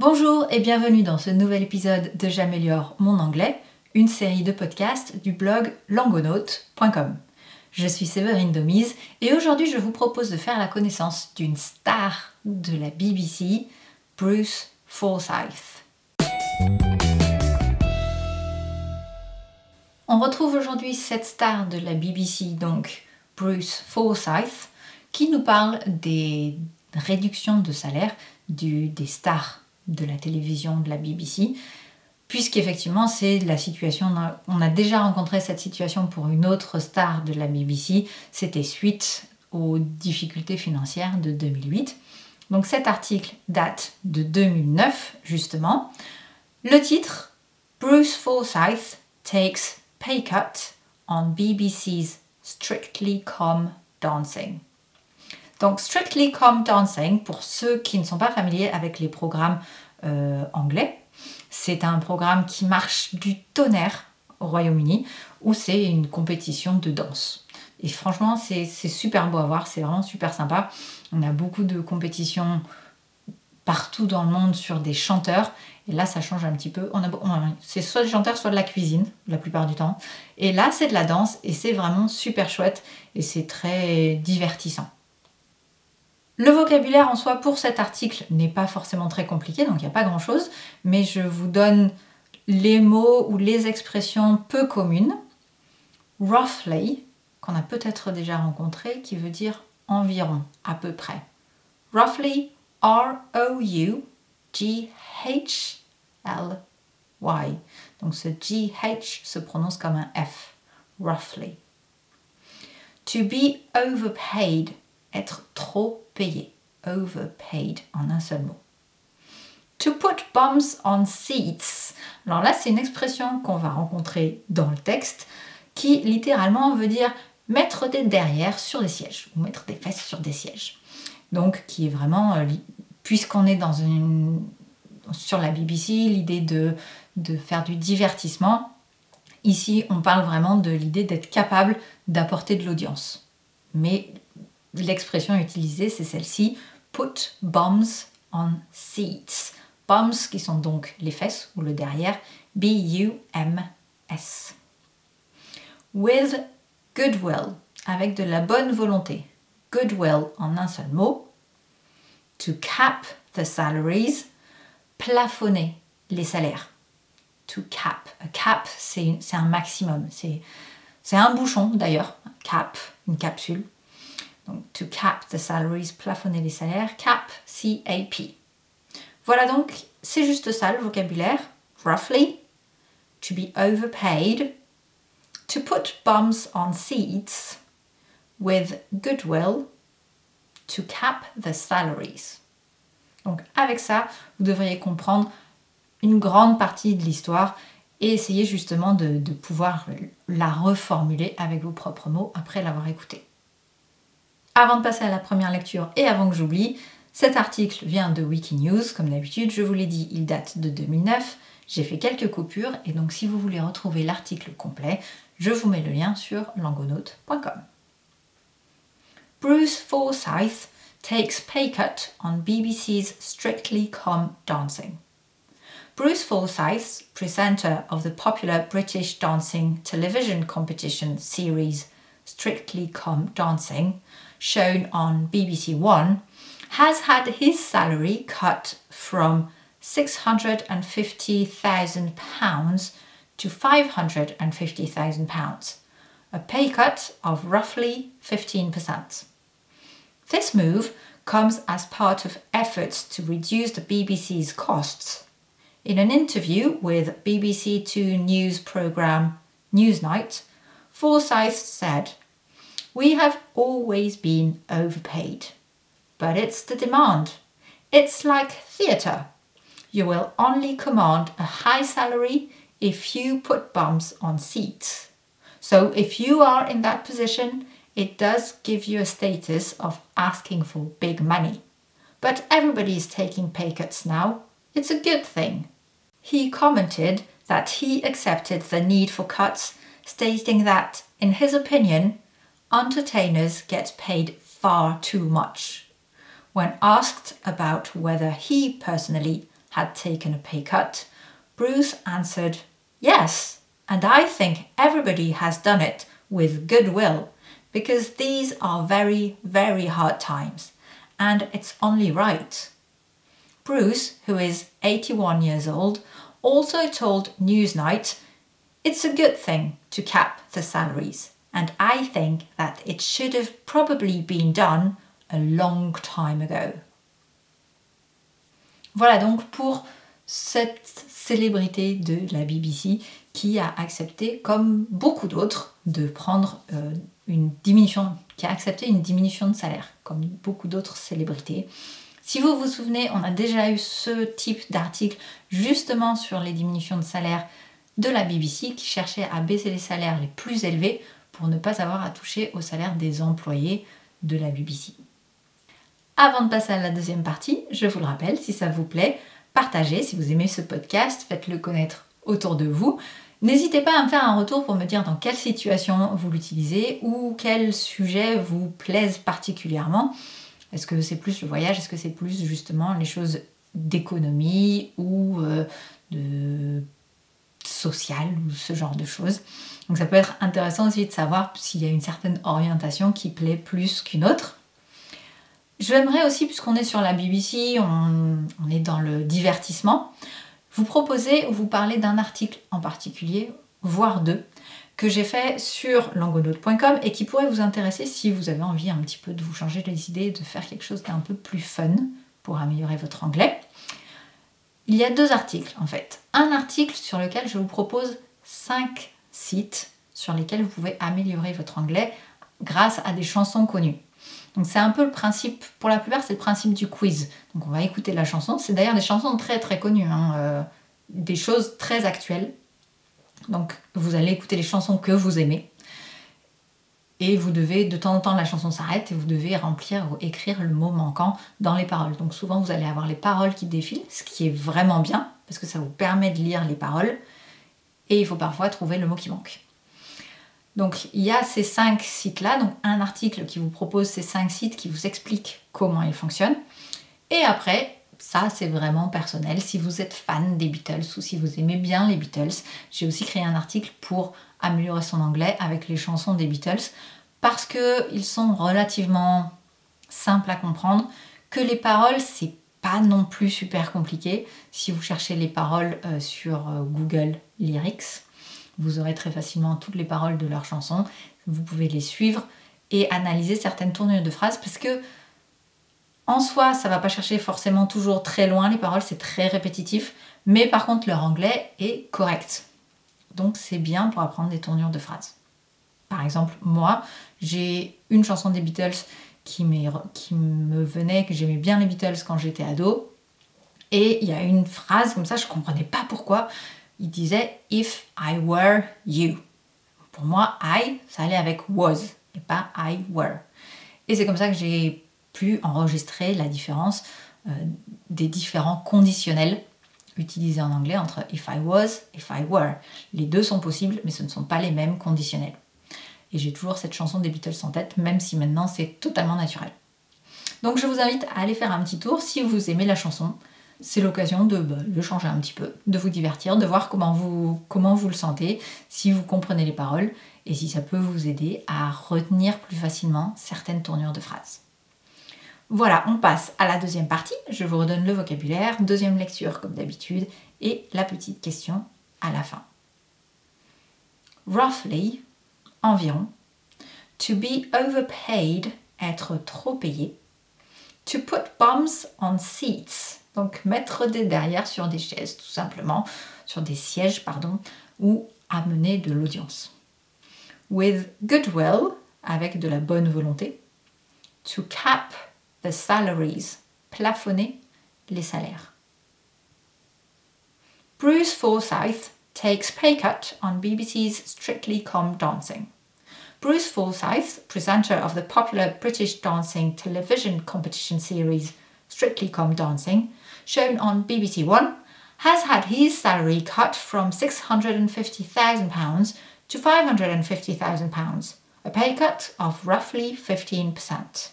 Bonjour et bienvenue dans ce nouvel épisode de J'améliore mon anglais, une série de podcasts du blog langonaute.com. Je suis Séverine Domise et aujourd'hui je vous propose de faire la connaissance d'une star de la BBC, Bruce Forsyth. On retrouve aujourd'hui cette star de la BBC, donc Bruce Forsyth, qui nous parle des réductions de salaire des stars de la télévision de la BBC, puisqu'effectivement c'est la situation, on a déjà rencontré cette situation pour une autre star de la BBC, c'était suite aux difficultés financières de 2008. Donc cet article date de 2009 justement. Le titre Bruce Forsyth takes pay cut on BBC's Strictly Come Dancing. Donc Strictly Come Dancing, pour ceux qui ne sont pas familiers avec les programmes euh, anglais, c'est un programme qui marche du tonnerre au Royaume-Uni, où c'est une compétition de danse. Et franchement, c'est super beau à voir, c'est vraiment super sympa. On a beaucoup de compétitions partout dans le monde sur des chanteurs. Et là, ça change un petit peu. C'est soit des chanteurs, soit de la cuisine, la plupart du temps. Et là, c'est de la danse et c'est vraiment super chouette et c'est très divertissant. Le vocabulaire en soi pour cet article n'est pas forcément très compliqué, donc il n'y a pas grand-chose, mais je vous donne les mots ou les expressions peu communes. Roughly, qu'on a peut-être déjà rencontré, qui veut dire environ, à peu près. Roughly, R-O-U-G-H-L-Y. Donc ce G-H se prononce comme un F. Roughly. To be overpaid, être trop payé. Overpaid en un seul mot. To put bums on seats. Alors là, c'est une expression qu'on va rencontrer dans le texte qui littéralement veut dire mettre des derrière sur des sièges ou mettre des fesses sur des sièges. Donc, qui est vraiment, euh, puisqu'on est dans une, sur la BBC, l'idée de, de faire du divertissement, ici, on parle vraiment de l'idée d'être capable d'apporter de l'audience. Mais l'expression utilisée, c'est celle-ci put bums on seats. Bums qui sont donc les fesses ou le derrière, B-U-M-S. With goodwill, avec de la bonne volonté. Goodwill en un seul mot. To cap the salaries, plafonner les salaires. To cap. A cap, c'est un maximum. C'est un bouchon d'ailleurs. Cap, une capsule. Donc, to cap the salaries, plafonner les salaires. Cap, C-A-P. Voilà donc, c'est juste ça le vocabulaire. Roughly, to be overpaid, to put bums on seats, with goodwill, to cap the salaries. Donc avec ça, vous devriez comprendre une grande partie de l'histoire et essayer justement de, pouvoir la reformuler avec vos propres mots après l'avoir écoutée. Avant de passer à la première lecture et avant que j'oublie, cet article vient de Wikinews, comme d'habitude, je vous l'ai dit, il date de 2009. J'ai fait quelques coupures et donc si vous voulez retrouver l'article complet, je vous mets le lien sur langonaute.com. Bruce Forsyth takes pay cut on BBC's Strictly Come Dancing. Bruce Forsyth, presenter of the popular British dancing television competition series Strictly Come Dancing, shown on BBC One, has had his salary cut from £650,000 to £550,000, a pay cut of roughly 15%. This move comes as part of efforts to reduce the BBC's costs. In an interview with BBC Two news programme Newsnight, Forsyth said, We have always been overpaid. But it's the demand. It's like theatre. You will only command a high salary if you put bums on seats. So if you are in that position, it does give you a status of asking for big money. But everybody is taking pay cuts now. It's a good thing. He commented that he accepted the need for cuts, stating that, in his opinion, entertainers get paid far too much. When asked about whether he personally had taken a pay cut, Bruce answered, Yes, and I think everybody has done it with goodwill because these are very, very hard times, and it's only right. Bruce, who is 81 years old, also told Newsnight it's a good thing to cap the salaries, and I think that it should have probably been done a long time ago. Voilà donc pour cette célébrité de la BBC qui a accepté, comme beaucoup d'autres, de prendre euh, une diminution, qui a accepté une diminution de salaire, comme beaucoup d'autres célébrités. Si vous vous souvenez, on a déjà eu ce type d'article justement sur les diminutions de salaire de la BBC qui cherchait à baisser les salaires les plus élevés pour ne pas avoir à toucher au salaire des employés de la BBC. Avant de passer à la deuxième partie, je vous le rappelle, si ça vous plaît, partagez. Si vous aimez ce podcast, faites-le connaître autour de vous. N'hésitez pas à me faire un retour pour me dire dans quelle situation vous l'utilisez ou quel sujet vous plaise particulièrement. Est-ce que c'est plus le voyage? Est-ce que c'est plus justement les choses d'économie ou euh, de social ou ce genre de choses Donc ça peut être intéressant aussi de savoir s'il y a une certaine orientation qui plaît plus qu'une autre. J'aimerais aussi, puisqu'on est sur la BBC, on, est dans le divertissement, vous proposer ou vous parler d'un article en particulier, voire deux, que j'ai fait sur langonote.com et qui pourrait vous intéresser si vous avez envie un petit peu de vous changer les idées, de faire quelque chose d'un peu plus fun pour améliorer votre anglais. Il y a deux articles en fait. Un article sur lequel je vous propose cinq sites sur lesquels vous pouvez améliorer votre anglais grâce à des chansons connues. Donc c'est un peu le principe, pour la plupart c'est le principe du quiz. Donc on va écouter la chanson, c'est d'ailleurs des chansons très très connues, hein, euh, des choses très actuelles. Donc vous allez écouter les chansons que vous aimez. Et vous devez, de temps en temps, la chanson s'arrête et vous devez remplir ou écrire le mot manquant dans les paroles. Donc souvent, vous allez avoir les paroles qui défilent, ce qui est vraiment bien, parce que ça vous permet de lire les paroles. Et il faut parfois trouver le mot qui manque. Donc il y a ces cinq sites-là, donc un article qui vous propose ces cinq sites qui vous explique comment ils fonctionnent. Et après, ça c'est vraiment personnel. Si vous êtes fan des Beatles ou si vous aimez bien les Beatles, j'ai aussi créé un article pour améliorer son anglais avec les chansons des Beatles parce qu'ils sont relativement simples à comprendre, que les paroles c'est pas non plus super compliqué. Si vous cherchez les paroles euh, sur euh, Google Lyrics, vous aurez très facilement toutes les paroles de leurs chansons. Vous pouvez les suivre et analyser certaines tournures de phrases parce que en soi, ça va pas chercher forcément toujours très loin les paroles, c'est très répétitif, mais par contre leur anglais est correct. Donc c'est bien pour apprendre des tournures de phrases. Par exemple, moi, j'ai une chanson des Beatles qui, qui me venait, que j'aimais bien les Beatles quand j'étais ado. Et il y a une phrase comme ça, je comprenais pas pourquoi il disait If I were you. Pour moi, I, ça allait avec was et pas I were. Et c'est comme ça que j'ai enregistrer la différence euh, des différents conditionnels utilisés en anglais entre if I was, if I were. Les deux sont possibles, mais ce ne sont pas les mêmes conditionnels. Et j'ai toujours cette chanson des Beatles en tête, même si maintenant c'est totalement naturel. Donc je vous invite à aller faire un petit tour si vous aimez la chanson c'est l'occasion de bah, le changer un petit peu, de vous divertir, de voir comment vous, comment vous le sentez, si vous comprenez les paroles et si ça peut vous aider à retenir plus facilement certaines tournures de phrases. Voilà, on passe à la deuxième partie. Je vous redonne le vocabulaire, deuxième lecture comme d'habitude et la petite question à la fin. Roughly, environ. To be overpaid, être trop payé. To put bums on seats, donc mettre des derrière sur des chaises, tout simplement, sur des sièges, pardon, ou amener de l'audience. With goodwill, avec de la bonne volonté. To cap the salaries, plafonner les salaires. Bruce Forsyth takes pay cut on BBC's Strictly Come Dancing. Bruce Forsyth, presenter of the popular British dancing television competition series Strictly Come Dancing, shown on BBC One, has had his salary cut from £650,000 to £550,000, a pay cut of roughly 15%.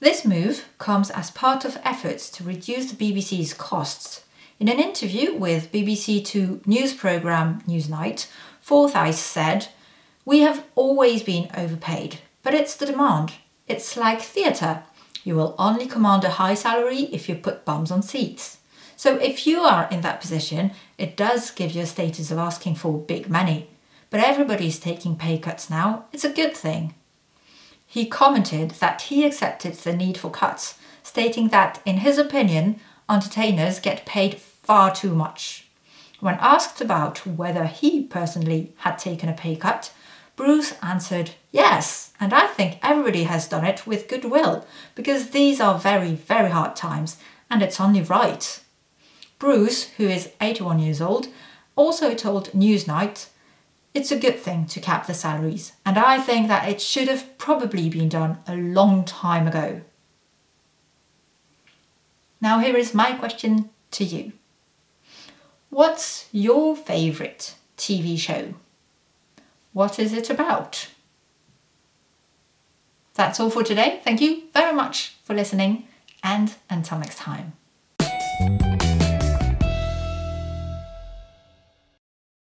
This move comes as part of efforts to reduce the BBC's costs, In an interview with BBC Two news programme Newsnight, Forsyth said, We have always been overpaid, but it's the demand. It's like theatre. You will only command a high salary if you put bums on seats. So if you are in that position, it does give you a status of asking for big money. But everybody's taking pay cuts now. It's a good thing. He commented that he accepted the need for cuts, stating that, in his opinion, entertainers get paid far too much. When asked about whether he personally had taken a pay cut, Bruce answered, Yes, and I think everybody has done it with goodwill, because these are very, very hard times, and it's only right. Bruce, who is 81 years old, also told Newsnight, It's a good thing to cap the salaries, and I think that it should have probably been done a long time ago. Now, here is my question to you What's your favourite TV show? What is it about? That's all for today. Thank you very much for listening, and until next time.